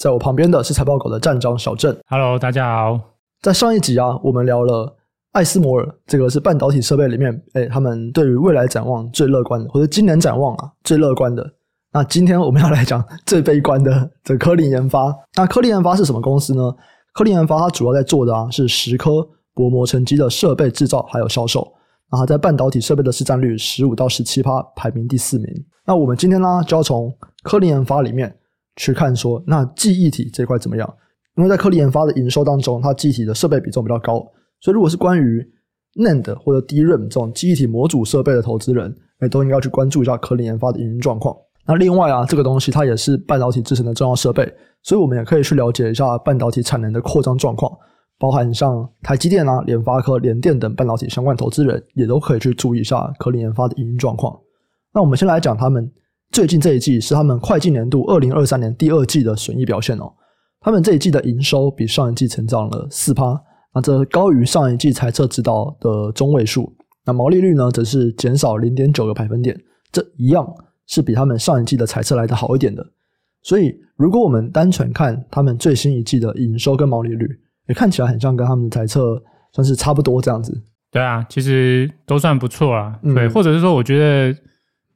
在我旁边的是财报狗的站长小郑。Hello，大家好。在上一集啊，我们聊了艾斯摩尔，这个是半导体设备里面，哎，他们对于未来展望最乐观的，或者今年展望啊最乐观的。那今天我们要来讲最悲观的，这科林研发。那科林研发是什么公司呢？科林研发它主要在做的啊是蚀刻薄膜沉积的设备制造还有销售。然后在半导体设备的市占率十五到十七趴，排名第四名。那我们今天呢，就要从科林研发里面。去看说，那记忆体这块怎么样？因为在科林研发的营收当中，它记忆体的设备比重比较高，所以如果是关于 NAND 或者 DRAM 这种记忆体模组设备的投资人，哎，都应该去关注一下科林研发的营运状况。那另外啊，这个东西它也是半导体制成的重要设备，所以我们也可以去了解一下半导体产能的扩张状况，包含像台积电啊、联发科、联电等半导体相关投资人，也都可以去注意一下科林研发的营运状况。那我们先来讲他们。最近这一季是他们会计年度二零二三年第二季的损益表现哦。他们这一季的营收比上一季成长了四趴，那这高于上一季财测指导的中位数。那毛利率呢，则是减少零点九个百分点，这一样是比他们上一季的财测来的好一点的。所以，如果我们单纯看他们最新一季的营收跟毛利率，也看起来很像跟他们的财测算是差不多这样子。对啊，其实都算不错啊。对，嗯、或者是说，我觉得。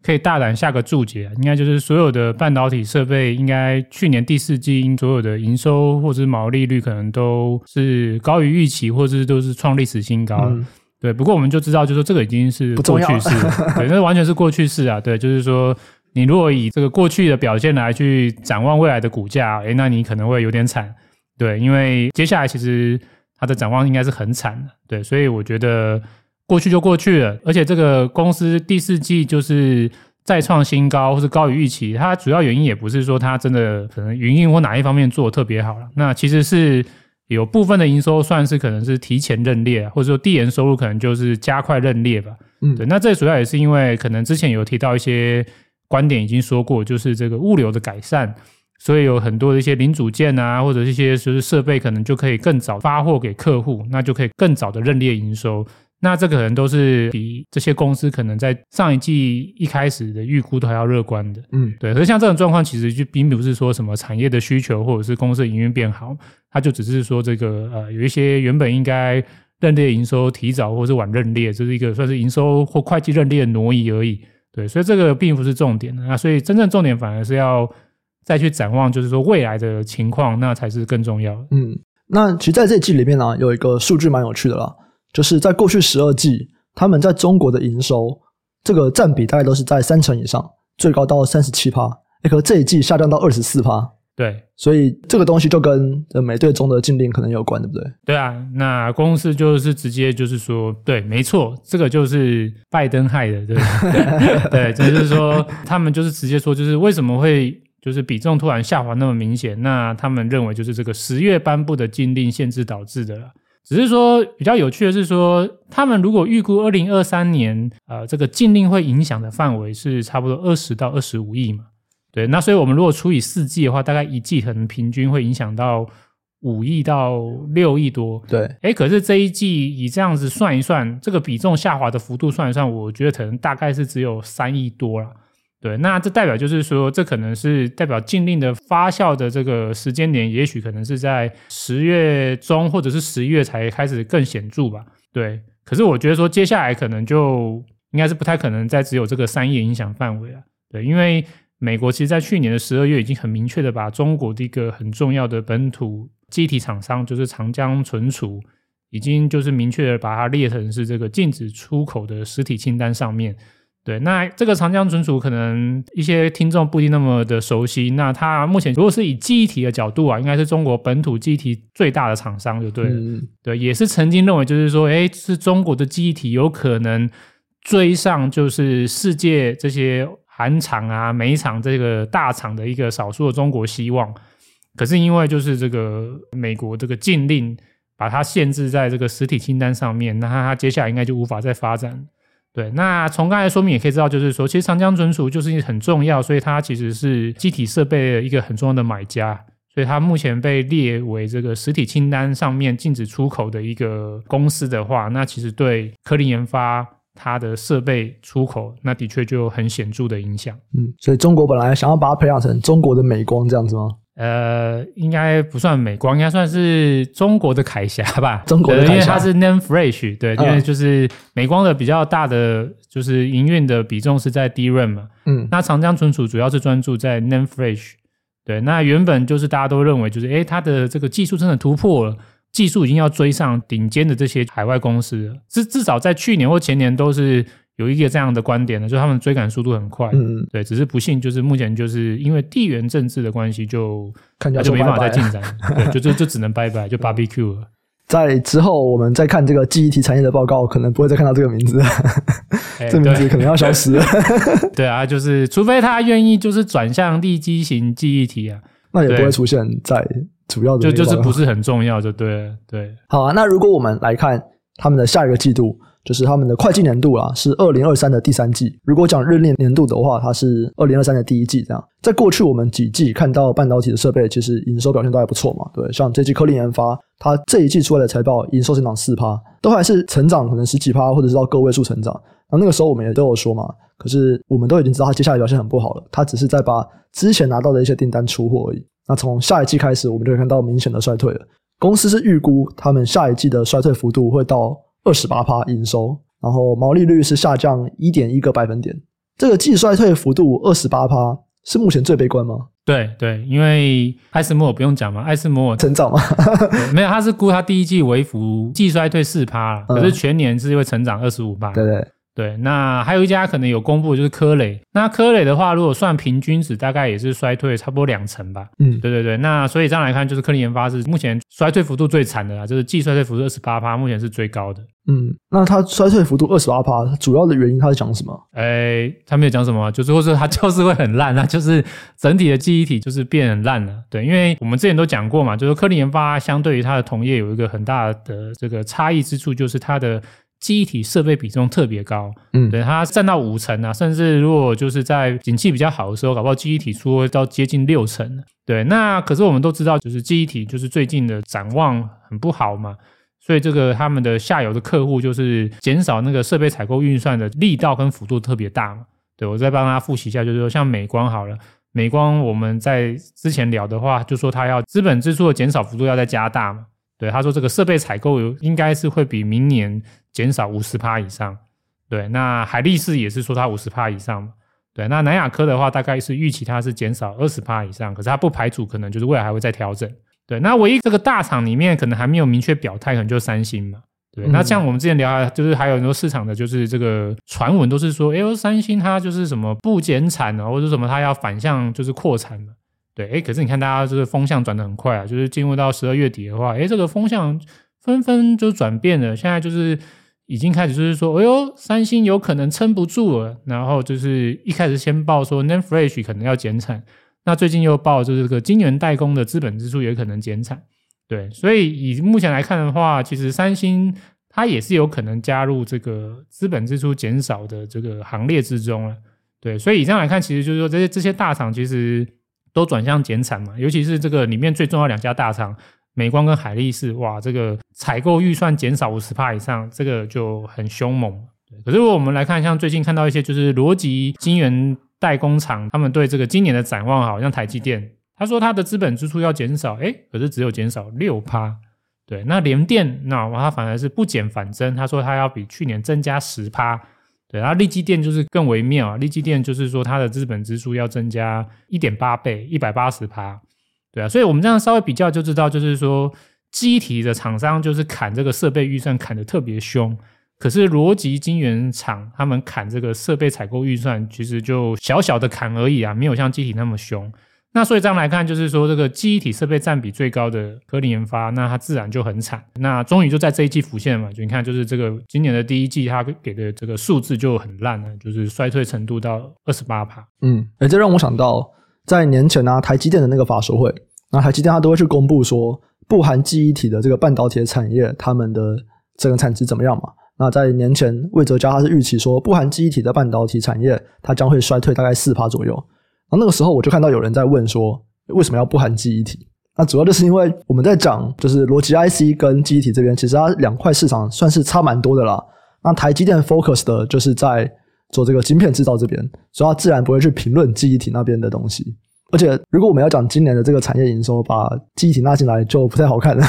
可以大胆下个注解，应该就是所有的半导体设备，应该去年第四季所有的营收或者是毛利率可能都是高于预期，或者是都是创历史新高。嗯、对，不过我们就知道，就是说这个已经是过去式，对，那完全是过去式啊。对，就是说你如果以这个过去的表现来去展望未来的股价，诶，那你可能会有点惨。对，因为接下来其实它的展望应该是很惨的。对，所以我觉得。过去就过去了，而且这个公司第四季就是再创新高，或是高于预期。它主要原因也不是说它真的可能营运或哪一方面做得特别好了，那其实是有部分的营收算是可能是提前认列，或者说递延收入可能就是加快认列吧。嗯，对。那这主要也是因为可能之前有提到一些观点已经说过，就是这个物流的改善，所以有很多的一些零组件啊，或者一些就是设备可能就可以更早发货给客户，那就可以更早的认列营收。那这可能都是比这些公司可能在上一季一开始的预估都还要乐观的，嗯，对。可是像这种状况，其实就并不是说什么产业的需求或者是公司的营运变好，它就只是说这个呃有一些原本应该认列营收提早或是晚认列，这是一个算是营收或会计认列的挪移而已，对。所以这个并不是重点的，那所以真正重点反而是要再去展望，就是说未来的情况，那才是更重要的。嗯，那其实在这季里面呢，有一个数据蛮有趣的啦。就是在过去十二季，他们在中国的营收这个占比大概都是在三成以上，最高到三十七趴。哎，可这一季下降到二十四趴。对，所以这个东西就跟美对中的禁令可能有关，对不对？对啊，那公司就是直接就是说，对，没错，这个就是拜登害的，对 对，就是说他们就是直接说，就是为什么会就是比重突然下滑那么明显？那他们认为就是这个十月颁布的禁令限制导致的了。只是说比较有趣的是说，他们如果预估二零二三年，呃，这个禁令会影响的范围是差不多二十到二十五亿嘛，对，那所以我们如果除以四季的话，大概一季可能平均会影响到五亿到六亿多，对，哎，可是这一季以这样子算一算，这个比重下滑的幅度算一算，我觉得可能大概是只有三亿多了。对，那这代表就是说，这可能是代表禁令的发酵的这个时间点，也许可能是在十月中或者是十一月才开始更显著吧。对，可是我觉得说接下来可能就应该是不太可能再只有这个三亿影响范围了。对，因为美国其实在去年的十二月已经很明确的把中国的一个很重要的本土机体厂商，就是长江存储，已经就是明确的把它列成是这个禁止出口的实体清单上面。对，那这个长江存储可能一些听众不一定那么的熟悉。那它目前如果是以记忆体的角度啊，应该是中国本土记忆体最大的厂商，就对了。嗯、对，也是曾经认为就是说，哎，是中国的记忆体有可能追上就是世界这些韩厂啊、美厂这个大厂的一个少数的中国希望。可是因为就是这个美国这个禁令把它限制在这个实体清单上面，那它接下来应该就无法再发展。对，那从刚才说明也可以知道，就是说，其实长江存储就是很重要，所以它其实是记忆体设备的一个很重要的买家，所以它目前被列为这个实体清单上面禁止出口的一个公司的话，那其实对科林研发它的设备出口，那的确就有很显著的影响。嗯，所以中国本来想要把它培养成中国的美光这样子吗？呃，应该不算美光，应该算是中国的凯霞吧。中国的凯霞，因为它是 Name Flash，对，因为就是美光的比较大的就是营运的比重是在 DRAM 嘛。嗯，那长江存储主要是专注在 Name Flash。对，那原本就是大家都认为就是，诶，它的这个技术真的突破了，技术已经要追上顶尖的这些海外公司了。至至少在去年或前年都是。有一个这样的观点呢，就是他们追赶速度很快，嗯，对，只是不幸就是目前就是因为地缘政治的关系，就看就没办法再进展，对，就就就只能拜拜，就 barbecue 了。在之后我们再看这个记忆体产业的报告，可能不会再看到这个名字，欸、这名字可能要消失了。对啊，就是除非他愿意就是转向立基型记忆体啊，那也不会出现在主要的就就是不是很重要，就对了，对。好啊，那如果我们来看他们的下一个季度。就是他们的会计年度啦，是二零二三的第三季。如果讲日历年度的话，它是二零二三的第一季。这样，在过去我们几季看到半导体的设备，其实营收表现都还不错嘛。对，像这季科林研发，它这一季出来的财报，营收增长四趴，都还是成长，可能十几趴，或者是到个位数成长。然后那个时候我们也都有说嘛，可是我们都已经知道它接下来表现很不好了，它只是在把之前拿到的一些订单出货而已。那从下一季开始，我们就会看到明显的衰退了。公司是预估他们下一季的衰退幅度会到二十八趴营收。然后毛利率是下降一点一个百分点，这个季衰退幅度二十八趴，是目前最悲观吗？对对，因为艾斯摩尔不用讲嘛，艾斯摩尔成长嘛，没有，他是估他第一季为幅季衰退四趴，可是全年是会成长二十五趴。对对。对，那还有一家可能有公布的就是科磊。那科磊的话，如果算平均值，大概也是衰退差不多两成吧。嗯，对对对。那所以这样来看，就是科林研发是目前衰退幅度最惨的啦，就是季衰退幅度二十八趴，目前是最高的。嗯，那它衰退幅度二十八趴，主要的原因它是讲什么？哎，它没有讲什么，就是或者它就是会很烂那，就是整体的记忆体就是变很烂了。对，因为我们之前都讲过嘛，就是科林研发相对于它的同业有一个很大的这个差异之处，就是它的。记忆体设备比重特别高，嗯，对，它占到五成啊，甚至如果就是在景气比较好的时候，搞不好记忆体出到接近六成。对，那可是我们都知道，就是记忆体就是最近的展望很不好嘛，所以这个他们的下游的客户就是减少那个设备采购预算的力道跟幅度特别大嘛。对，我再帮大家复习一下，就是说像美光好了，美光我们在之前聊的话，就说它要资本支出的减少幅度要再加大嘛。对，他说这个设备采购有应该是会比明年减少五十趴以上。对，那海力士也是说它五十趴以上。对，那南亚科的话，大概是预期它是减少二十趴以上，可是它不排除可能就是未来还会再调整。对，那唯一这个大厂里面可能还没有明确表态，可能就是三星嘛。对，那像我们之前聊，就是还有很多市场的就是这个传闻都是说，哎呦，三星它就是什么不减产啊，或者什么它要反向就是扩产嘛。对，哎，可是你看，大家这个风向转的很快啊，就是进入到十二月底的话，哎，这个风向纷纷就转变了。现在就是已经开始就是说，哎呦，三星有可能撑不住了。然后就是一开始先报说 NAND Flash 可能要减产，那最近又报就是这个晶圆代工的资本支出也可能减产。对，所以以目前来看的话，其实三星它也是有可能加入这个资本支出减少的这个行列之中了。对，所以以上来看，其实就是说这些这些大厂其实。都转向减产嘛，尤其是这个里面最重要两家大厂，美光跟海力士，哇，这个采购预算减少五十趴以上，这个就很凶猛。可是我们来看，像最近看到一些就是逻辑晶圆代工厂，他们对这个今年的展望，好像台积电，他说他的资本支出要减少，诶，可是只有减少六趴。对，那联电，那他反而是不减反增，他说他要比去年增加十趴。对，然后力积电就是更微妙啊，力积电就是说它的资本支出要增加一点八倍，一百八十趴，对啊，所以我们这样稍微比较就知道，就是说机体的厂商就是砍这个设备预算砍得特别凶，可是逻辑晶圆厂他们砍这个设备采购预算，其实就小小的砍而已啊，没有像机体那么凶。那所以这样来看，就是说这个记忆体设备占比最高的科林研发，那它自然就很惨。那终于就在这一季浮现了嘛，就你看，就是这个今年的第一季，它给的这个数字就很烂了，就是衰退程度到二十八趴。嗯，哎，这让我想到在年前啊，台积电的那个法说会，那台积电它都会去公布说，不含记忆体的这个半导体的产业，他们的这个产值怎么样嘛？那在年前，魏哲家他是预期说，不含记忆体的半导体产业，它将会衰退大概四趴左右。那个时候我就看到有人在问说，为什么要不含记忆体？那主要就是因为我们在讲，就是逻辑 IC 跟记忆体这边，其实它两块市场算是差蛮多的啦。那台积电 focus 的就是在做这个晶片制造这边，所以它自然不会去评论记忆体那边的东西。而且如果我们要讲今年的这个产业营收，把记忆体纳进来就不太好看了。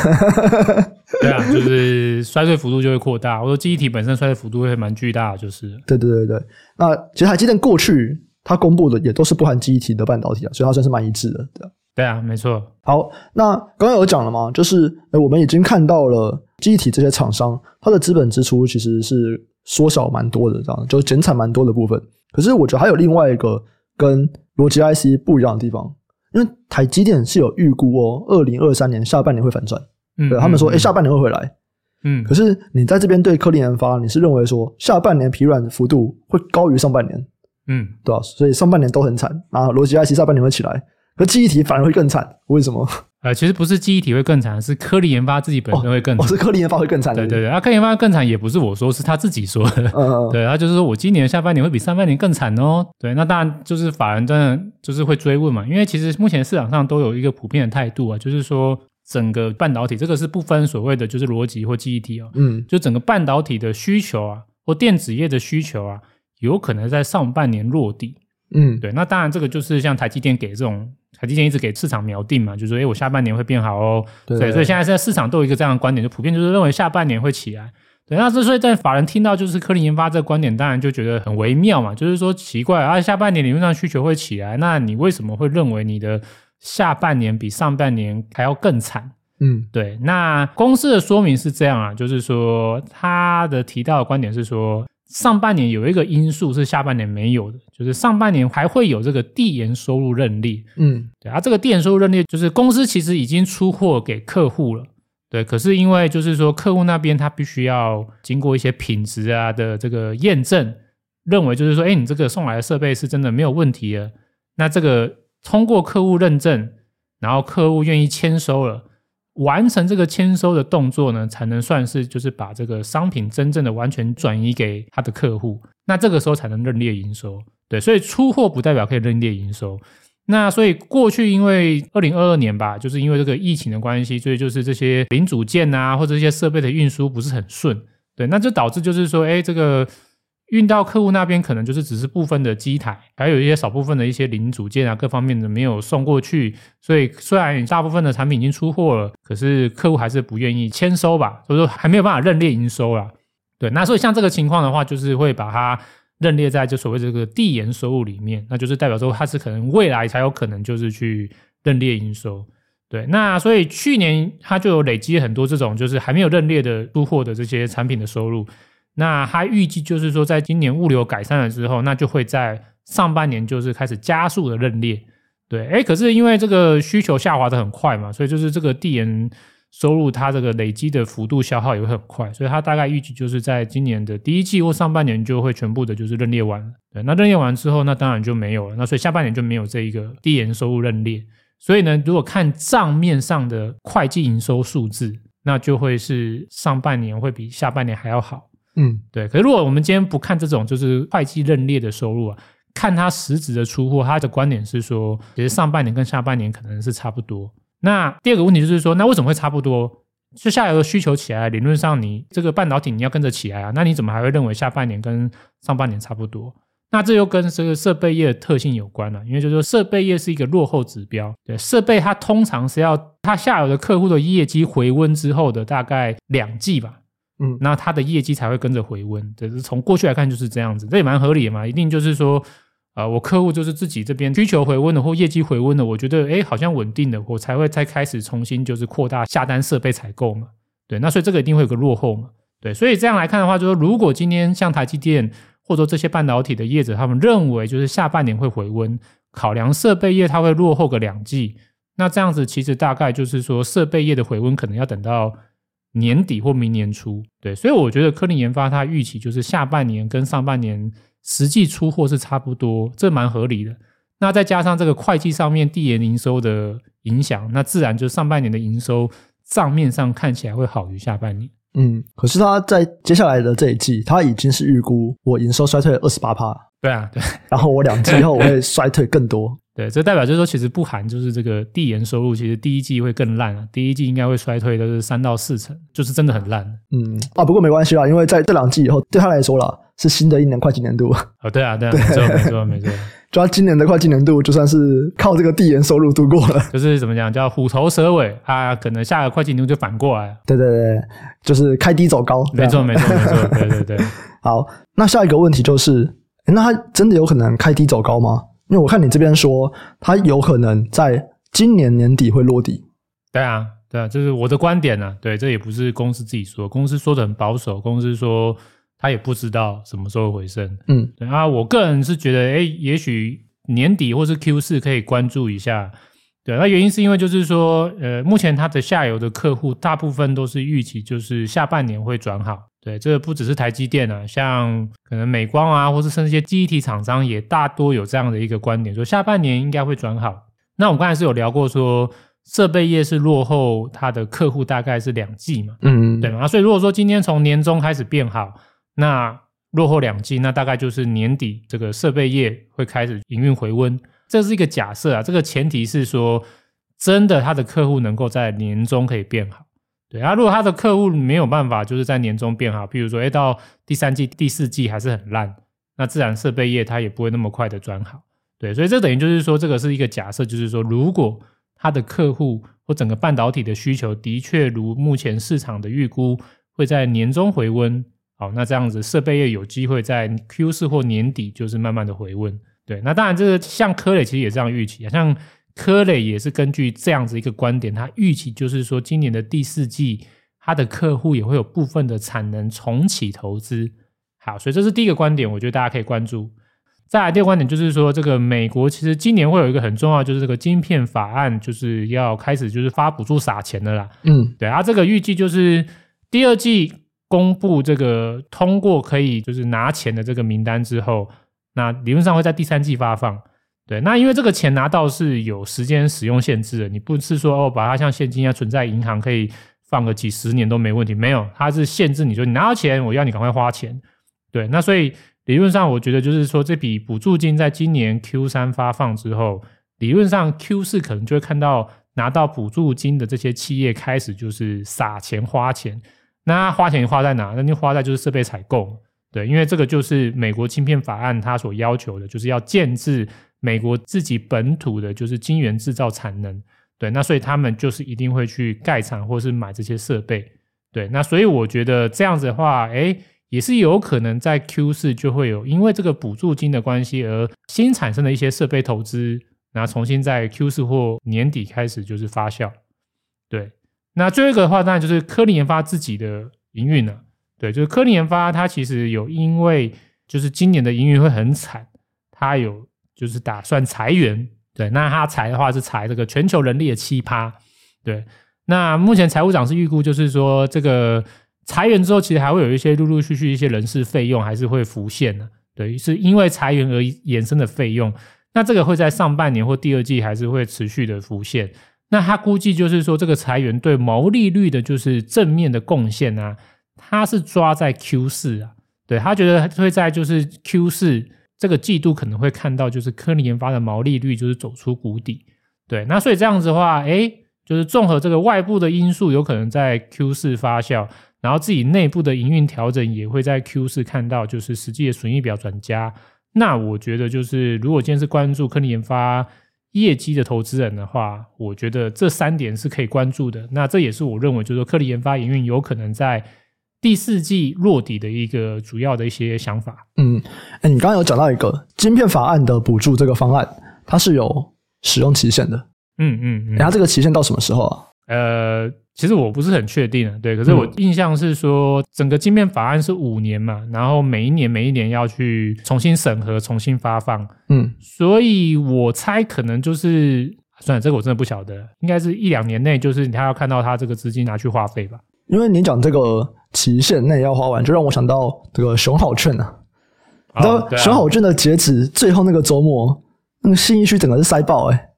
对啊，就是衰退幅度就会扩大。我说记忆体本身衰退幅度会蛮巨大的，就是。对对对对。那其实台积电过去。它公布的也都是不含记忆体的半导体啊，所以它算是蛮一致的，对啊。对啊，没错。好，那刚刚有讲了嘛，就是诶我们已经看到了记忆体这些厂商，它的资本支出其实是缩小蛮多的，这样就减产蛮多的部分。可是我觉得还有另外一个跟逻辑 IC 不一样的地方，因为台积电是有预估哦，二零二三年下半年会反转，嗯，对他们说，诶下半年会回来，嗯。可是你在这边对科林研发，你是认为说下半年疲软幅度会高于上半年？嗯，对啊，所以上半年都很惨啊。逻辑 IC 下半年会起来，可记忆体反而会更惨，为什么？呃，其实不是记忆体会更惨，是科林研发自己本身会更惨。哦，是科林研发会更惨。对对对，啊，科林研发更惨也不是我说，是他自己说的。嗯嗯。对，他就是说我今年下半年会比上半年更惨哦。对，那当然就是法人真的就是会追问嘛，因为其实目前市场上都有一个普遍的态度啊，就是说整个半导体这个是不分所谓的就是逻辑或记忆体哦，嗯，就整个半导体的需求啊，或电子业的需求啊，有可能在上半年落地。嗯，对，那当然这个就是像台积电给这种，台积电一直给市场锚定嘛，就是说，哎，我下半年会变好哦。对，对，对，所以现在在市场都有一个这样的观点，就普遍就是认为下半年会起来。对，那之所以在法人听到就是科林研发这个观点，当然就觉得很微妙嘛，就是说奇怪啊，下半年理论上需求会起来，那你为什么会认为你的下半年比上半年还要更惨？嗯，对，那公司的说明是这样啊，就是说他的提到的观点是说。上半年有一个因素是下半年没有的，就是上半年还会有这个递延收入认列。嗯，对啊，这个递延收入认列就是公司其实已经出货给客户了，对，可是因为就是说客户那边他必须要经过一些品质啊的这个验证，认为就是说，哎，你这个送来的设备是真的没有问题的，那这个通过客户认证，然后客户愿意签收了。完成这个签收的动作呢，才能算是就是把这个商品真正的完全转移给他的客户，那这个时候才能认列营收。对，所以出货不代表可以认列营收。那所以过去因为二零二二年吧，就是因为这个疫情的关系，所以就是这些零组件啊或者这些设备的运输不是很顺。对，那就导致就是说，哎，这个。运到客户那边，可能就是只是部分的机台，还有一些少部分的一些零组件啊，各方面的没有送过去。所以虽然大部分的产品已经出货了，可是客户还是不愿意签收吧，所以说还没有办法认列营收啦。对，那所以像这个情况的话，就是会把它认列在就所谓这个递延收入里面，那就是代表说它是可能未来才有可能就是去认列营收。对，那所以去年它就有累积很多这种就是还没有认列的出货的这些产品的收入。那他预计就是说，在今年物流改善了之后，那就会在上半年就是开始加速的认列。对，诶，可是因为这个需求下滑的很快嘛，所以就是这个递延收入它这个累积的幅度消耗也会很快，所以它大概预计就是在今年的第一季或上半年就会全部的就是认列完了。对，那认列完之后，那当然就没有了。那所以下半年就没有这一个递延收入认列。所以呢，如果看账面上的会计营收数字，那就会是上半年会比下半年还要好。嗯，对。可是如果我们今天不看这种就是会计认列的收入啊，看它实质的出货，他的观点是说，其实上半年跟下半年可能是差不多。那第二个问题就是说，那为什么会差不多？就下游的需求起来，理论上你这个半导体你要跟着起来啊，那你怎么还会认为下半年跟上半年差不多？那这又跟这个设备业的特性有关了，因为就是说设备业是一个落后指标，对，设备它通常是要它下游的客户的业绩回温之后的大概两季吧。嗯，那它的业绩才会跟着回温，这是从过去来看就是这样子，这也蛮合理的嘛。一定就是说，呃，我客户就是自己这边需求回温了或业绩回温了，我觉得哎好像稳定了，我才会再开始重新就是扩大下单设备采购嘛。对，那所以这个一定会有个落后嘛。对，所以这样来看的话，就是说如果今天像台积电或者说这些半导体的业者，他们认为就是下半年会回温，考量设备业它会落后个两季，那这样子其实大概就是说设备业的回温可能要等到年底或明年初。对，所以我觉得科林研发它预期就是下半年跟上半年实际出货是差不多，这蛮合理的。那再加上这个会计上面递延营收的影响，那自然就上半年的营收账面上看起来会好于下半年。嗯，可是他在接下来的这一季，他已经是预估我营收衰退了二十八趴。对啊，对。然后我两季后我会衰退更多。对，这代表就是说，其实不含就是这个递延收入，其实第一季会更烂啊。第一季应该会衰退都是三到四成，就是真的很烂。嗯啊，不过没关系啦，因为在这两季以后，对他来说啦，是新的一年会计年度。哦，对啊，对啊，对没错，没错，没错。就他今年的会计年度，就算是靠这个递延收入度过了。就是怎么讲，叫虎头蛇尾啊，可能下个会计年度就反过来。对对对，就是开低走高。没错，没错，没错。对对对。好，那下一个问题就是，那他真的有可能开低走高吗？因为我看你这边说，它有可能在今年年底会落地。对啊，对啊，这是我的观点呢、啊。对，这也不是公司自己说，公司说的很保守，公司说。他也不知道什么时候回升，嗯，对啊，我个人是觉得，哎，也许年底或是 Q 四可以关注一下，对，那原因是因为就是说，呃，目前它的下游的客户大部分都是预期就是下半年会转好，对，这个不只是台积电啊，像可能美光啊，或是甚至一些记忆体厂商也大多有这样的一个观点，说下半年应该会转好。那我们刚才是有聊过说，设备业是落后它的客户大概是两季嘛，嗯，对嘛，所以如果说今天从年中开始变好。那落后两季，那大概就是年底这个设备业会开始营运回温，这是一个假设啊。这个前提是说，真的他的客户能够在年中可以变好。对啊，如果他的客户没有办法就是在年中变好，譬如说，哎，到第三季、第四季还是很烂，那自然设备业它也不会那么快的转好。对，所以这等于就是说，这个是一个假设，就是说，如果他的客户或整个半导体的需求的确如目前市场的预估，会在年中回温。好，那这样子设备业有机会在 Q 四或年底就是慢慢的回温，对。那当然，这个像科磊其实也这样预期啊，像科磊也是根据这样子一个观点，他预期就是说今年的第四季，他的客户也会有部分的产能重启投资。好，所以这是第一个观点，我觉得大家可以关注。再来第二个观点就是说，这个美国其实今年会有一个很重要，就是这个晶片法案就是要开始就是发补助撒钱的啦。嗯，对啊，这个预计就是第二季。公布这个通过可以就是拿钱的这个名单之后，那理论上会在第三季发放。对，那因为这个钱拿到是有时间使用限制的，你不是说哦把它像现金一样存在银行可以放个几十年都没问题，没有，它是限制你说你拿到钱，我要你赶快花钱。对，那所以理论上我觉得就是说这笔补助金在今年 Q 三发放之后，理论上 Q 四可能就会看到拿到补助金的这些企业开始就是撒钱花钱。那花钱花在哪？那就花在就是设备采购，对，因为这个就是美国芯片法案它所要求的，就是要建制美国自己本土的，就是晶圆制造产能，对，那所以他们就是一定会去盖厂或是买这些设备，对，那所以我觉得这样子的话，诶，也是有可能在 Q 四就会有因为这个补助金的关系而新产生的一些设备投资，然后重新在 Q 四或年底开始就是发酵，对。那最后一个的话，当然就是科林研发自己的营运了。对，就是科林研发，它其实有因为就是今年的营运会很惨，它有就是打算裁员。对，那他裁的话是裁这个全球人力的七趴。对，那目前财务长是预估就是说，这个裁员之后，其实还会有一些陆陆续续一些人事费用还是会浮现的。对，是因为裁员而衍生的费用。那这个会在上半年或第二季还是会持续的浮现。那他估计就是说，这个裁员对毛利率的就是正面的贡献啊，他是抓在 Q 四啊，对，他觉得会在就是 Q 四这个季度可能会看到就是科林研发的毛利率就是走出谷底，对，那所以这样子的话，诶，就是综合这个外部的因素有可能在 Q 四发酵，然后自己内部的营运调整也会在 Q 四看到就是实际的损益表转加，那我觉得就是如果今天是关注科林研发。业绩的投资人的话，我觉得这三点是可以关注的。那这也是我认为，就是说科林研发营运有可能在第四季落底的一个主要的一些想法。嗯，哎，你刚刚有讲到一个晶片法案的补助这个方案，它是有使用期限的。嗯嗯，嗯，然后这个期限到什么时候啊？呃。其实我不是很确定啊，对，可是我印象是说，整个晶片法案是五年嘛，然后每一年每一年要去重新审核、重新发放，嗯，所以我猜可能就是，算了，这个我真的不晓得，应该是一两年内，就是他要看到他这个资金拿去花费吧。因为你讲这个期限内要花完，就让我想到这个熊好券啊，你知道熊好券的截止最后那个周末，那个信义区整个是塞爆哎、欸。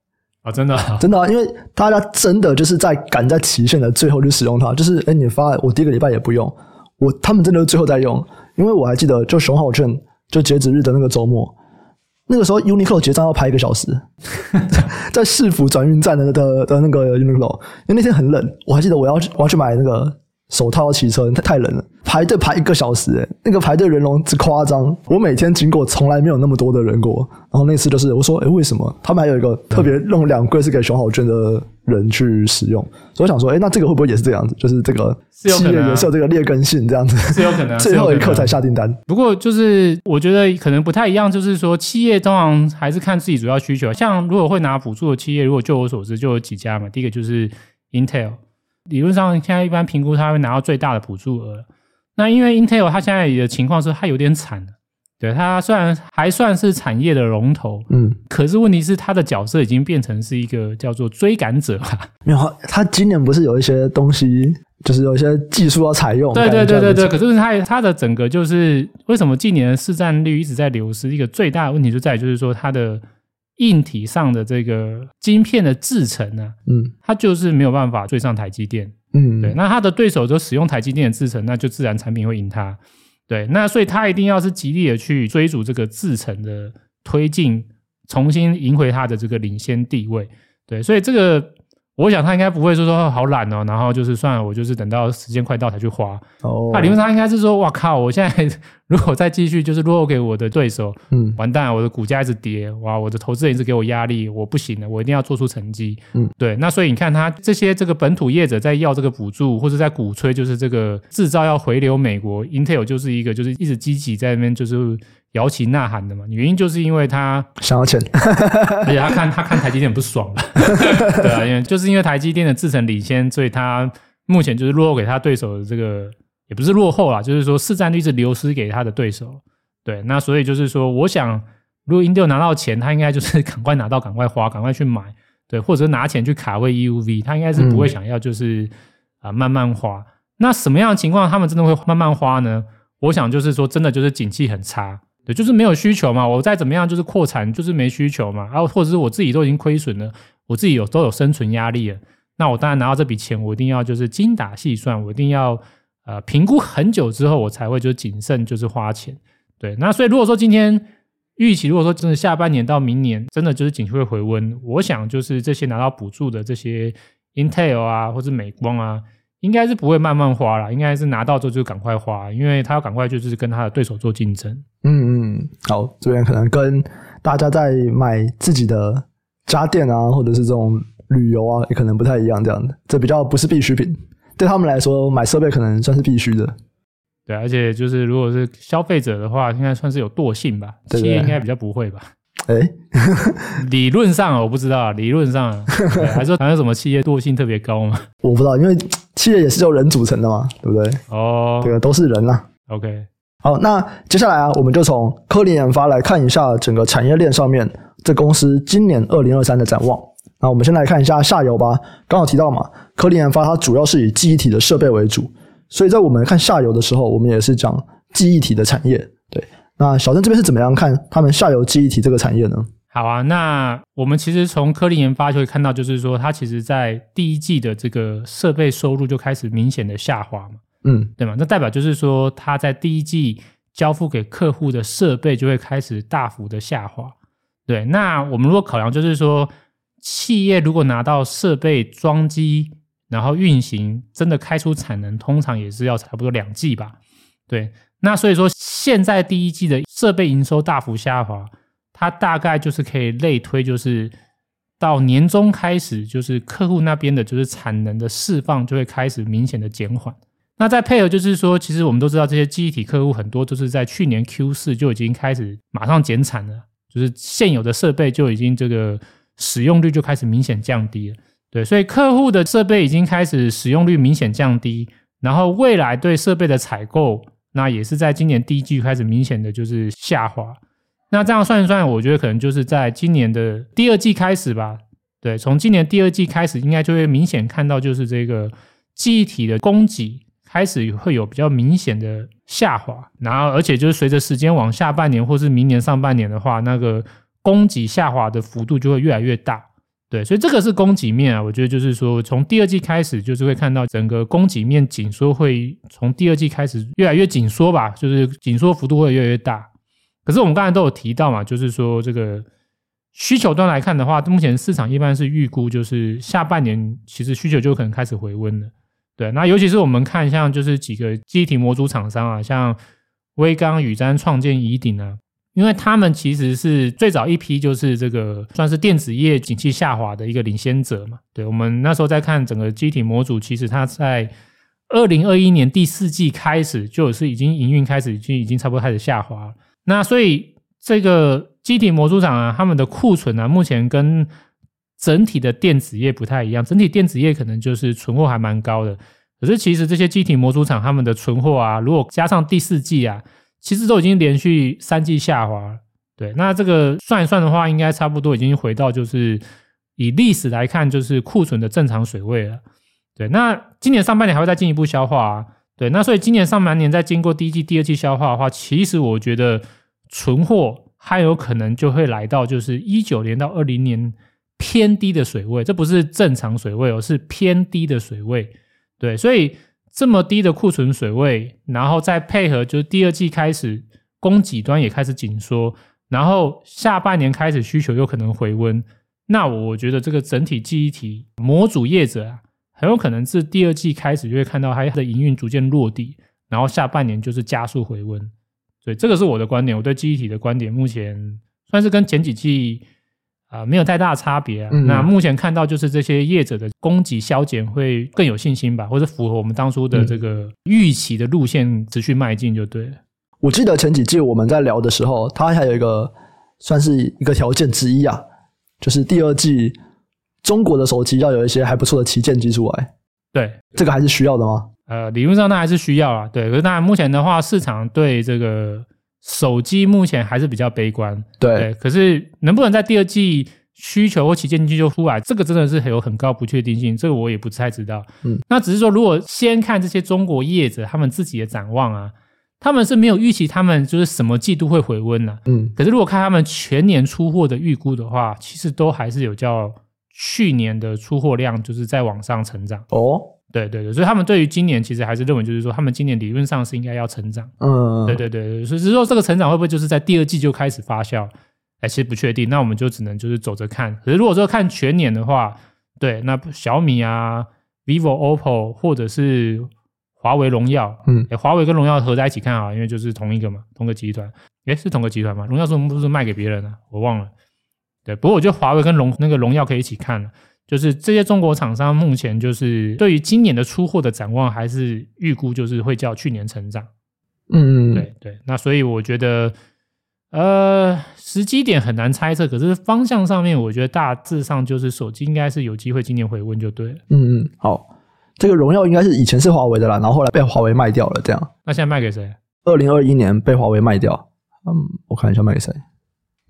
啊，真的、啊，真的啊！因为大家真的就是在赶在期限的最后去使用它，就是哎，你发我第一个礼拜也不用，我他们真的是最后在用，因为我还记得就熊好券就截止日的那个周末，那个时候 Uniqlo 结账要排一个小时，在市府转运站的的的那个 Uniqlo，因为那天很冷，我还记得我要我要去买那个。手套要骑车，太太冷了，排队排一个小时，诶那个排队人龙之夸张，我每天经过从来没有那么多的人过。然后那次就是我说，诶为什么他们还有一个特别弄两柜是给熊好券的人去使用？所以我想说，诶那这个会不会也是这样子？就是这个企业也是有这个劣根性，这样子是有可能，最后一刻才下订单。不过就是我觉得可能不太一样，就是说企业通常还是看自己主要需求。像如果会拿补助的企业，如果就我所知就有几家嘛，第一个就是 Intel。理论上，现在一般评估它会拿到最大的补助额。那因为 Intel 它现在的情况是它有点惨，对，它虽然还算是产业的龙头，嗯，可是问题是它的角色已经变成是一个叫做追赶者了。没有，它今年不是有一些东西，就是有一些技术要采用。对对对对对。可是它它的整个就是为什么近年的市占率一直在流失？一个最大的问题就在于就是说它的。硬体上的这个晶片的制程呢，嗯，它就是没有办法追上台积电，嗯，对，那它的对手就使用台积电的制程，那就自然产品会赢它，对，那所以它一定要是极力的去追逐这个制程的推进，重新赢回它的这个领先地位，对，所以这个。我想他应该不会说说好懒哦，然后就是算了，我就是等到时间快到才去花。哦，那理论上应该是说，哇靠！我现在 如果再继续就是落后给我的对手，嗯，完蛋了，我的股价一直跌，哇，我的投资人一直给我压力，我不行了，我一定要做出成绩。嗯，对。那所以你看他这些这个本土业者在要这个补助，或者在鼓吹就是这个制造要回流美国，Intel 就是一个就是一直积极在那边就是。摇旗呐喊的嘛，原因就是因为他想要钱，而且他看他看台积电不爽了，对啊，因为就是因为台积电的制程领先，所以他目前就是落后给他对手的这个也不是落后啦，就是说市占率是流失给他的对手，对，那所以就是说，我想如果 Intel 拿到钱，他应该就是赶快拿到，赶快花，赶快去买，对，或者拿钱去卡位 EUV，他应该是不会想要就是啊、嗯呃、慢慢花。那什么样的情况他们真的会慢慢花呢？我想就是说，真的就是景气很差。对，就是没有需求嘛，我再怎么样就是扩产，就是没需求嘛，然后或者是我自己都已经亏损了，我自己有都有生存压力了，那我当然拿到这笔钱，我一定要就是精打细算，我一定要呃评估很久之后，我才会就谨慎就是花钱。对，那所以如果说今天预期，如果说真的下半年到明年真的就是景气会回温，我想就是这些拿到补助的这些 Intel 啊，或者美光啊。应该是不会慢慢花啦，应该是拿到之后就赶快花，因为他要赶快就是跟他的对手做竞争。嗯嗯，好，这边可能跟大家在买自己的家电啊，或者是这种旅游啊，也可能不太一样，这样的，这比较不是必需品，对他们来说买设备可能算是必须的。对，而且就是如果是消费者的话，应该算是有惰性吧，企业应该比较不会吧。哎，理论上我不知道，理论上还说还有什么企业惰性特别高吗？我不知道，因为企业也是由人组成的嘛，对不对？哦，这个都是人呐。OK，好，那接下来啊，我们就从科林研发来看一下整个产业链上面这公司今年二零二三的展望。那我们先来看一下下游吧。刚好提到嘛，科林研发它主要是以记忆体的设备为主，所以在我们看下游的时候，我们也是讲记忆体的产业。对。那小郑这边是怎么样看他们下游记忆体这个产业呢？好啊，那我们其实从科林研发就会看到，就是说它其实在第一季的这个设备收入就开始明显的下滑嘛，嗯，对吗？那代表就是说它在第一季交付给客户的设备就会开始大幅的下滑。对，那我们如果考量就是说，企业如果拿到设备装机，然后运行，真的开出产能，通常也是要差不多两季吧？对。那所以说，现在第一季的设备营收大幅下滑，它大概就是可以类推，就是到年终开始，就是客户那边的就是产能的释放就会开始明显的减缓。那再配合就是说，其实我们都知道这些记忆体客户很多都是在去年 Q 四就已经开始马上减产了，就是现有的设备就已经这个使用率就开始明显降低了。对，所以客户的设备已经开始使用率明显降低，然后未来对设备的采购，那也是在今年第一季开始明显的就是下滑。那这样算一算，我觉得可能就是在今年的第二季开始吧。对，从今年第二季开始，应该就会明显看到就是这个记忆体的供给。开始会有比较明显的下滑，然后而且就是随着时间往下半年或是明年上半年的话，那个供给下滑的幅度就会越来越大。对，所以这个是供给面啊，我觉得就是说从第二季开始，就是会看到整个供给面紧缩会从第二季开始越来越紧缩吧，就是紧缩幅度会越来越大。可是我们刚才都有提到嘛，就是说这个需求端来看的话，目前市场一般是预估就是下半年其实需求就可能开始回温了。对，那尤其是我们看像就是几个机体模组厂商啊，像威刚、宇瞻、创建、宜鼎啊，因为他们其实是最早一批就是这个算是电子业景气下滑的一个领先者嘛。对，我们那时候在看整个机体模组，其实它在二零二一年第四季开始就是已经营运开始，已经已经差不多开始下滑。那所以这个记忆体模组厂啊，他们的库存啊，目前跟整体的电子业不太一样，整体电子业可能就是存货还蛮高的，可是其实这些记忆体模组厂他们的存货啊，如果加上第四季啊，其实都已经连续三季下滑了。对，那这个算一算的话，应该差不多已经回到就是以历史来看，就是库存的正常水位了。对，那今年上半年还会再进一步消化啊。对，那所以今年上半年再经过第一季、第二季消化的话，其实我觉得存货还有可能就会来到就是一九年到二零年。偏低的水位，这不是正常水位哦，是偏低的水位。对，所以这么低的库存水位，然后再配合就是第二季开始供给端也开始紧缩，然后下半年开始需求有可能回温，那我觉得这个整体记忆体模组业者啊，很有可能是第二季开始就会看到它的营运逐渐落地，然后下半年就是加速回温。所以这个是我的观点，我对记忆体的观点目前算是跟前几季。啊、呃，没有太大的差别啊。嗯、那目前看到就是这些业者的供给削减会更有信心吧，或者符合我们当初的这个预期的路线持续迈进就对了。我记得前几季我们在聊的时候，它还有一个算是一个条件之一啊，就是第二季中国的手机要有一些还不错的旗舰机出来。对，这个还是需要的吗？呃，理论上那还是需要啊。对，可是当然目前的话，市场对这个。手机目前还是比较悲观，对，对，可是能不能在第二季需求或旗舰机就出来，这个真的是很有很高不确定性，这个我也不太知道。嗯，那只是说，如果先看这些中国业者他们自己的展望啊，他们是没有预期他们就是什么季度会回温啊。嗯，可是如果看他们全年出货的预估的话，其实都还是有较去年的出货量就是在往上成长哦。对对对，所以他们对于今年其实还是认为，就是说他们今年理论上是应该要成长。嗯，对对对，所以只是说这个成长会不会就是在第二季就开始发酵？哎，其实不确定。那我们就只能就是走着看。可是如果说看全年的话，对，那小米啊、vivo、OPPO 或者是华为、荣耀，嗯，华为跟荣耀合在一起看啊，因为就是同一个嘛，同个集团。哎，是同个集团吗？荣耀是不是不是卖给别人了？我忘了。对，不过我觉得华为跟荣那个荣耀可以一起看。就是这些中国厂商目前就是对于今年的出货的展望，还是预估就是会较去年成长。嗯，对对。那所以我觉得，呃，时机点很难猜测，可是方向上面，我觉得大致上就是手机应该是有机会今年回温就对了。嗯嗯，好，这个荣耀应该是以前是华为的啦，然后后来被华为卖掉了，这样。那现在卖给谁？二零二一年被华为卖掉。嗯，我看一下卖给谁，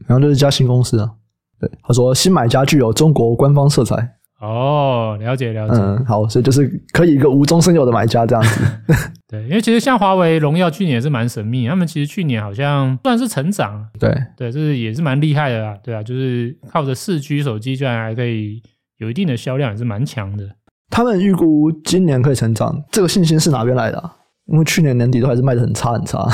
然后就是一家新公司啊。对，他说新买家具有中国官方色彩。哦，了解了解。嗯，好，所以就是可以一个无中生有的买家这样子。对，因为其实像华为、荣耀去年也是蛮神秘，他们其实去年好像算是成长。对对，这是也是蛮厉害的啦。对啊，就是靠着四 G 手机，居然还可以有一定的销量，也是蛮强的。他们预估今年可以成长，这个信心是哪边来的啊？因为去年年底都还是卖的很差很差。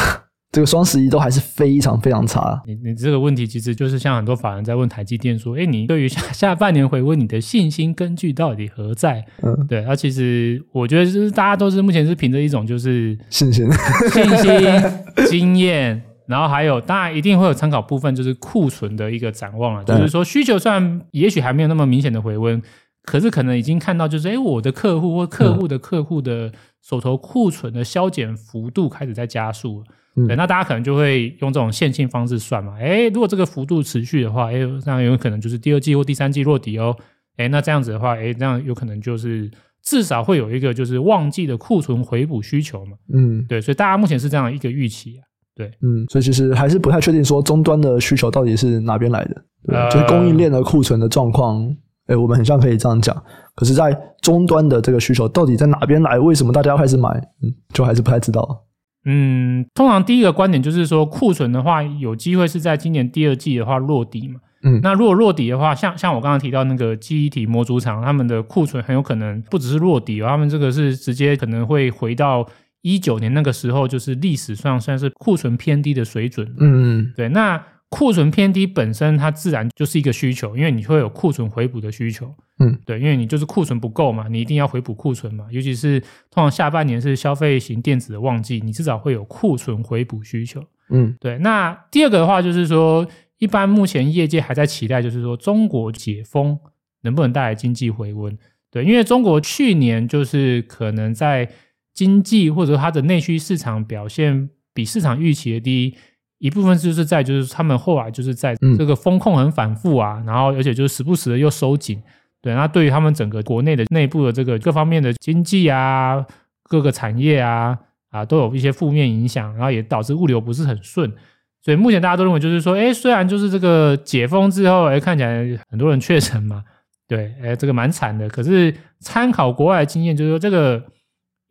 这个双十一都还是非常非常差。你你这个问题其实就是像很多法人在问台积电说：“哎，你对于下下半年回温，你的信心根据到底何在？”嗯，对。那其实我觉得就是大家都是目前是凭着一种就是信心、信心、经验，然后还有当然一定会有参考部分，就是库存的一个展望啊。就是说需求虽然也许还没有那么明显的回温，可是可能已经看到就是哎，我的客户或客户的客户的手头库存的消减幅度开始在加速了。嗯、对，那大家可能就会用这种线性方式算嘛。哎，如果这个幅度持续的话，哎，那有可能就是第二季或第三季落底哦。哎，那这样子的话，哎，这样有可能就是至少会有一个就是旺季的库存回补需求嘛。嗯，对，所以大家目前是这样一个预期啊。对，嗯，所以其实还是不太确定说终端的需求到底是哪边来的，对，呃、就是供应链的库存的状况。哎，我们很像可以这样讲，可是，在终端的这个需求到底在哪边来？为什么大家要开始买？嗯，就还是不太知道。嗯，通常第一个观点就是说，库存的话，有机会是在今年第二季的话落底嘛。嗯，那如果落底的话，像像我刚刚提到那个记忆体模组厂，他们的库存很有可能不只是落底，他们这个是直接可能会回到一九年那个时候，就是历史上算是库存偏低的水准。嗯，对，那。库存偏低本身，它自然就是一个需求，因为你会有库存回补的需求。嗯，对，因为你就是库存不够嘛，你一定要回补库存嘛。尤其是通常下半年是消费型电子的旺季，你至少会有库存回补需求。嗯，对。那第二个的话就是说，一般目前业界还在期待，就是说中国解封能不能带来经济回温？对，因为中国去年就是可能在经济或者它的内需市场表现比市场预期的低。一部分就是在，就是他们后来就是在这个风控很反复啊，嗯、然后而且就是时不时的又收紧，对，那对于他们整个国内的内部的这个各方面的经济啊，各个产业啊啊都有一些负面影响，然后也导致物流不是很顺，所以目前大家都认为就是说，哎，虽然就是这个解封之后，哎，看起来很多人确诊嘛，对，哎，这个蛮惨的，可是参考国外的经验，就是说这个。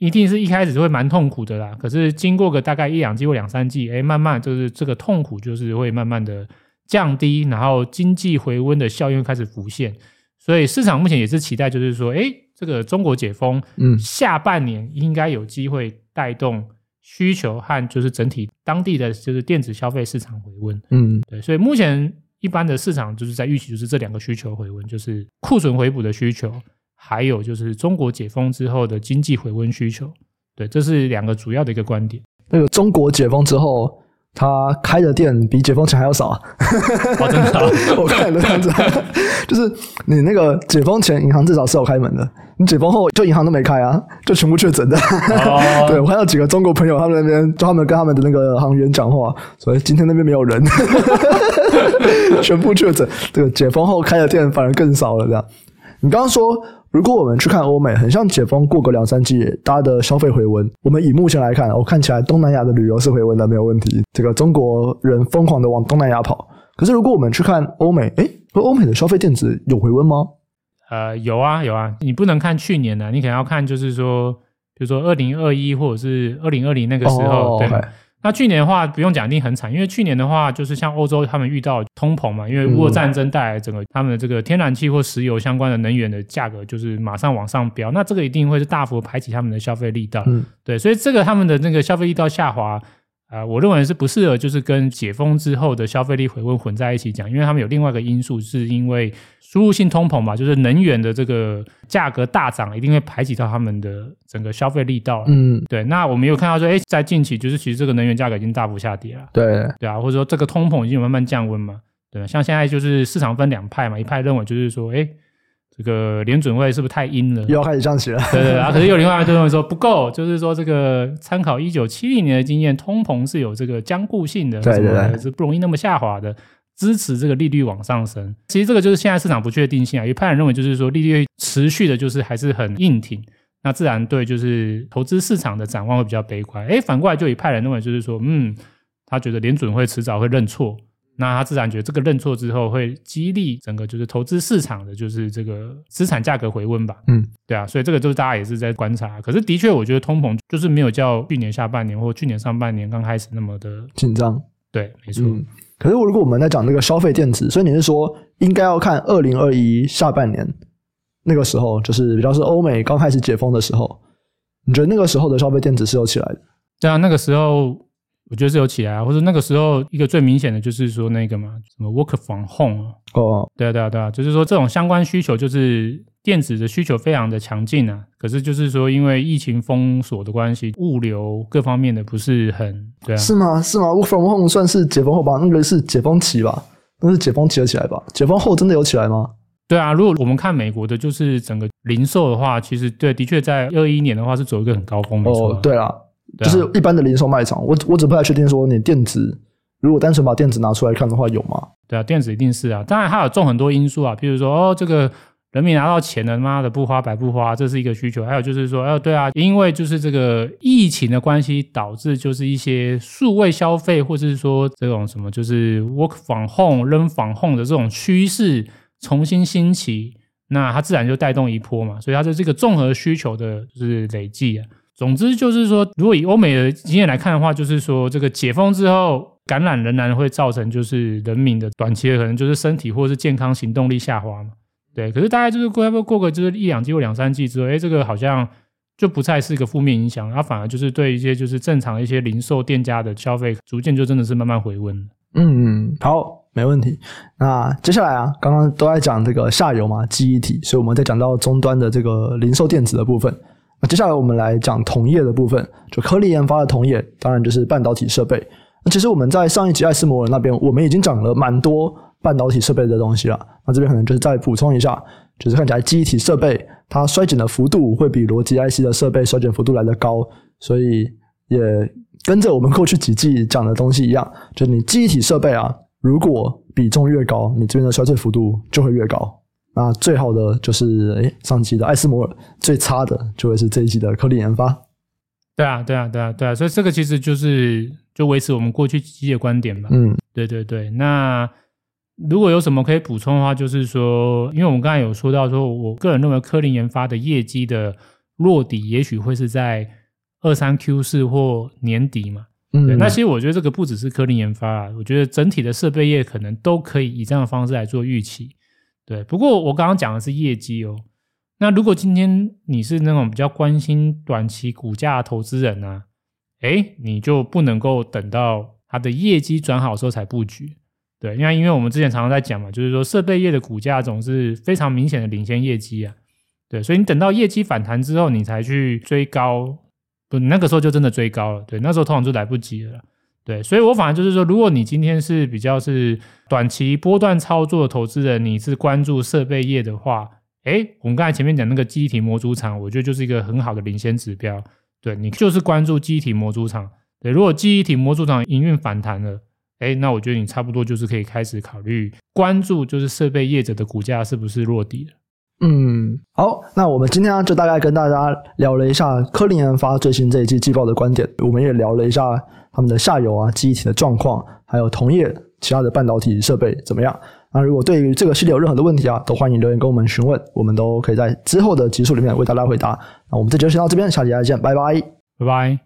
一定是一开始就会蛮痛苦的啦，可是经过个大概一两季或两三季，哎，慢慢就是这个痛苦就是会慢慢的降低，然后经济回温的效应开始浮现，所以市场目前也是期待，就是说，哎，这个中国解封，嗯，下半年应该有机会带动需求和就是整体当地的就是电子消费市场回温，嗯，对，所以目前一般的市场就是在预期就是这两个需求回温，就是库存回补的需求。还有就是中国解封之后的经济回温需求，对，这是两个主要的一个观点。那个中国解封之后，他开的店比解封前还要少啊！哦，真的，我看了这样子，就是你那个解封前银行至少是有开门的，你解封后就银行都没开啊，就全部确诊的。哦、对，我还有几个中国朋友，他们那边就他们跟他们的那个行员讲话，所以今天那边没有人，全部确诊。这个解封后开的店反而更少了，这样。你刚刚说。如果我们去看欧美，很像解封过个两三季，大家的消费回温。我们以目前来看，我看起来东南亚的旅游是回温的，没有问题。这个中国人疯狂的往东南亚跑。可是如果我们去看欧美，诶，欧美的消费电子有回温吗？呃，有啊，有啊。你不能看去年的，你可能要看，就是说，比如说二零二一或者是二零二零那个时候，哦、对。那去年的话不用讲，一定很惨，因为去年的话就是像欧洲他们遇到通膨嘛，因为乌俄战争带来整个他们的这个天然气或石油相关的能源的价格就是马上往上飙，那这个一定会是大幅排挤他们的消费力道，嗯，对，所以这个他们的那个消费力道下滑。啊、呃，我认为是不适合，就是跟解封之后的消费力回温混在一起讲，因为他们有另外一个因素，是因为输入性通膨嘛，就是能源的这个价格大涨，一定会排挤到他们的整个消费力道。嗯，对。那我们有看到说，哎，在近期就是其实这个能源价格已经大幅下跌了。对，对啊，或者说这个通膨已经有慢慢降温嘛。对，像现在就是市场分两派嘛，一派认为就是说，哎。这个联准会是不是太阴了？又要开始降息了。对对啊，可是有另外一个认为说不够，就是说这个参考一九七零年的经验，通膨是有这个僵固性的，对对对，是不容易那么下滑的，支持这个利率往上升。其实这个就是现在市场不确定性啊。有派人认为就是说利率持续的，就是还是很硬挺，那自然对就是投资市场的展望会比较悲观。哎，反过来就有派人认为就是说，嗯，他觉得联准会迟早会认错。那他自然觉得这个认错之后会激励整个就是投资市场的就是这个资产价格回温吧，嗯，对啊，所以这个就是大家也是在观察。可是的确，我觉得通膨就是没有较去年下半年或去年上半年刚开始那么的紧张。对，没错。嗯，可是如果我们在讲这个消费电子，所以你是说应该要看二零二一下半年那个时候，就是比较是欧美刚开始解封的时候，你觉得那个时候的消费电子是有起来的？对啊，那个时候。我觉得是有起来啊，或者那个时候一个最明显的就是说那个嘛，什么 work from home 哦，对啊对啊对啊，就是说这种相关需求就是电子的需求非常的强劲啊。可是就是说因为疫情封锁的关系，物流各方面的不是很对啊。是吗？是吗？work from home 算是解封后吧？那个是解封期吧？那是解封期了起来吧？解封后真的有起来吗？对啊，如果我们看美国的，就是整个零售的话，其实对，的确在二一年的话是走一个很高峰，没错。哦，对啊，就是一般的零售卖场，我我只不太确定说你电子，如果单纯把电子拿出来看的话，有吗？对啊，电子一定是啊，当然它有重很多因素啊，譬如说哦，这个人民拿到钱了，妈的不花白不花，这是一个需求。还有就是说，哦，对啊，因为就是这个疫情的关系，导致就是一些数位消费，或者是说这种什么，就是 work from home、learn from home 的这种趋势。重新兴起，那它自然就带动一波嘛，所以它是这个综合需求的，就是累计啊。总之就是说，如果以欧美的经验来看的话，就是说这个解封之后，感染仍然会造成就是人民的短期的可能就是身体或者是健康行动力下滑嘛。对，可是大概就是过不过个就是一两季或两三季之后，哎，这个好像就不再是一个负面影响，它反而就是对一些就是正常一些零售店家的消费，逐渐就真的是慢慢回温。嗯，好。没问题。那接下来啊，刚刚都在讲这个下游嘛，记忆体，所以我们再讲到终端的这个零售电子的部分。那接下来我们来讲同业的部分，就科林研发的同业，当然就是半导体设备。那其实我们在上一集艾斯摩尔那边，我们已经讲了蛮多半导体设备的东西了。那这边可能就是再补充一下，就是看起来记忆体设备它衰减的幅度会比逻辑 IC 的设备衰减幅度来得高，所以也跟着我们过去几季讲的东西一样，就你记忆体设备啊。如果比重越高，你这边的衰退幅度就会越高。那最好的就是，哎，上期的艾斯摩尔，最差的就会是这一期的科林研发。对啊，对啊，对啊，对啊，所以这个其实就是就维持我们过去几期的观点吧。嗯，对对对。那如果有什么可以补充的话，就是说，因为我们刚才有说到，说我个人认为科林研发的业绩的落底，也许会是在二三 Q 四或年底嘛。嗯，对，那其实我觉得这个不只是科林研发啊，我觉得整体的设备业可能都可以以这样的方式来做预期。对，不过我刚刚讲的是业绩哦。那如果今天你是那种比较关心短期股价的投资人呢、啊，诶，你就不能够等到它的业绩转好的时候才布局。对，因为因为我们之前常常在讲嘛，就是说设备业的股价总是非常明显的领先业绩啊。对，所以你等到业绩反弹之后，你才去追高。不，那个时候就真的追高了，对，那时候通常就来不及了，对，所以我反而就是说，如果你今天是比较是短期波段操作的投资人，你是关注设备业的话，诶，我们刚才前面讲那个记忆体模组厂，我觉得就是一个很好的领先指标，对，你就是关注记忆体模组厂，对，如果记忆体模组厂营运反弹了，诶，那我觉得你差不多就是可以开始考虑关注，就是设备业者的股价是不是落底了。嗯，好，那我们今天就大概跟大家聊了一下科林研发最新这一季季报的观点，我们也聊了一下他们的下游啊记忆体的状况，还有同业其他的半导体设备怎么样。那如果对于这个系列有任何的问题啊，都欢迎留言跟我们询问，我们都可以在之后的集数里面为大家回答。那我们这集就先到这边，下期再见，拜拜，拜拜。